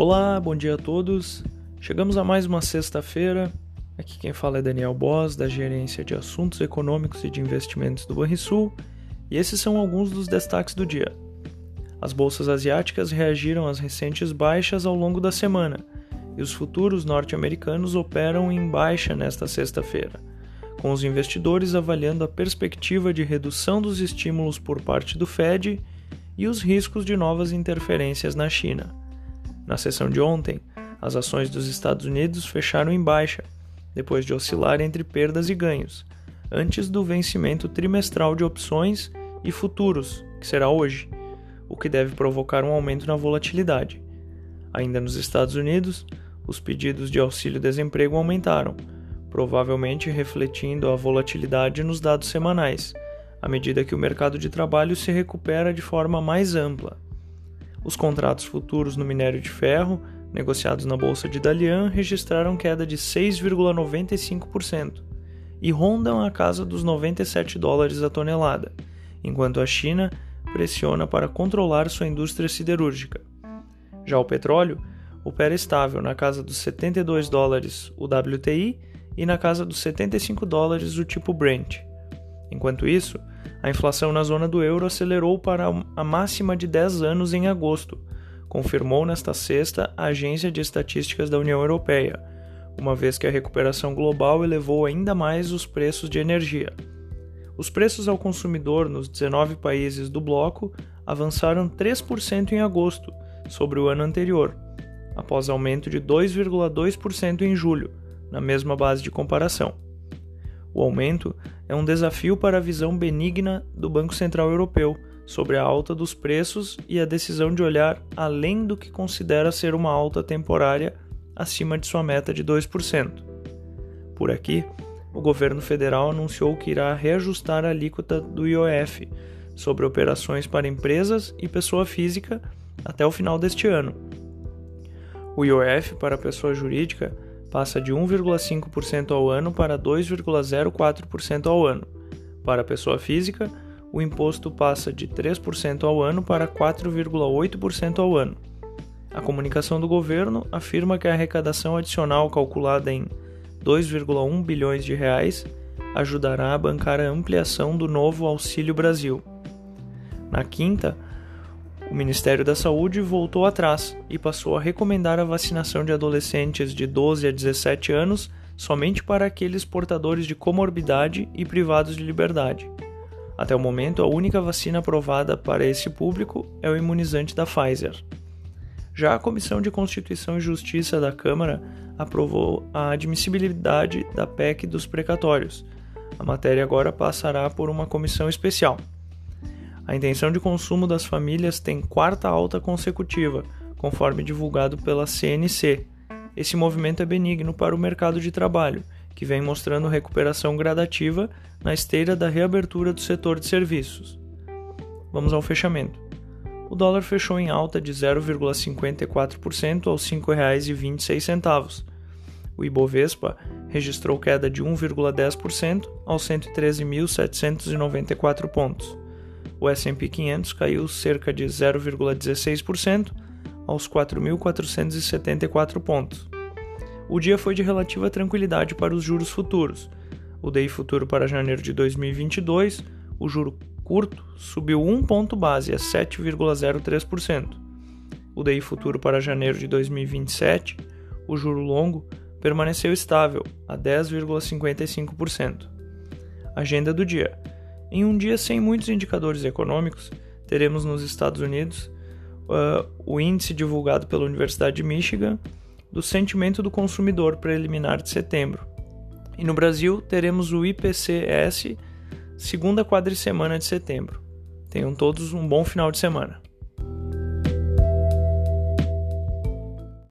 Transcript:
Olá, bom dia a todos. Chegamos a mais uma sexta-feira. Aqui quem fala é Daniel Boss, da Gerência de Assuntos Econômicos e de Investimentos do Banrisul, e esses são alguns dos destaques do dia. As bolsas asiáticas reagiram às recentes baixas ao longo da semana, e os futuros norte-americanos operam em baixa nesta sexta-feira, com os investidores avaliando a perspectiva de redução dos estímulos por parte do Fed e os riscos de novas interferências na China. Na sessão de ontem, as ações dos Estados Unidos fecharam em baixa, depois de oscilar entre perdas e ganhos, antes do vencimento trimestral de opções e futuros, que será hoje, o que deve provocar um aumento na volatilidade. Ainda nos Estados Unidos, os pedidos de auxílio-desemprego aumentaram, provavelmente refletindo a volatilidade nos dados semanais, à medida que o mercado de trabalho se recupera de forma mais ampla. Os contratos futuros no minério de ferro, negociados na bolsa de Dalian, registraram queda de 6,95% e rondam a casa dos 97 dólares a tonelada, enquanto a China pressiona para controlar sua indústria siderúrgica. Já o petróleo opera estável na casa dos 72 dólares o WTI e na casa dos 75 dólares o tipo Brent. Enquanto isso, a inflação na zona do euro acelerou para a máxima de 10 anos em agosto, confirmou nesta sexta a Agência de Estatísticas da União Europeia, uma vez que a recuperação global elevou ainda mais os preços de energia. Os preços ao consumidor nos 19 países do bloco avançaram 3% em agosto, sobre o ano anterior, após aumento de 2,2% em julho, na mesma base de comparação. O aumento é um desafio para a visão benigna do Banco Central Europeu sobre a alta dos preços e a decisão de olhar além do que considera ser uma alta temporária acima de sua meta de 2%. Por aqui, o governo federal anunciou que irá reajustar a alíquota do IOF sobre operações para empresas e pessoa física até o final deste ano. O IOF para pessoa jurídica passa de 1,5% ao ano para 2,04% ao ano. Para a pessoa física, o imposto passa de 3% ao ano para 4,8% ao ano. A comunicação do governo afirma que a arrecadação adicional calculada em 2,1 bilhões de reais ajudará a bancar a ampliação do novo Auxílio Brasil. Na quinta, o Ministério da Saúde voltou atrás e passou a recomendar a vacinação de adolescentes de 12 a 17 anos somente para aqueles portadores de comorbidade e privados de liberdade. Até o momento, a única vacina aprovada para esse público é o imunizante da Pfizer. Já a Comissão de Constituição e Justiça da Câmara aprovou a admissibilidade da PEC dos precatórios. A matéria agora passará por uma comissão especial. A intenção de consumo das famílias tem quarta alta consecutiva, conforme divulgado pela CNC. Esse movimento é benigno para o mercado de trabalho, que vem mostrando recuperação gradativa na esteira da reabertura do setor de serviços. Vamos ao fechamento. O dólar fechou em alta de 0,54% aos R$ 5,26. O Ibovespa registrou queda de 1,10% aos 113.794 pontos o S&P 500 caiu cerca de 0,16% aos 4.474 pontos. O dia foi de relativa tranquilidade para os juros futuros. O DI futuro para janeiro de 2022, o juro curto subiu 1 ponto base a 7,03%. O DI futuro para janeiro de 2027, o juro longo, permaneceu estável a 10,55%. Agenda do dia. Em um dia sem muitos indicadores econômicos, teremos nos Estados Unidos uh, o índice divulgado pela Universidade de Michigan do sentimento do consumidor preliminar de setembro. E no Brasil, teremos o IPCS segunda quadricemana de setembro. Tenham todos um bom final de semana.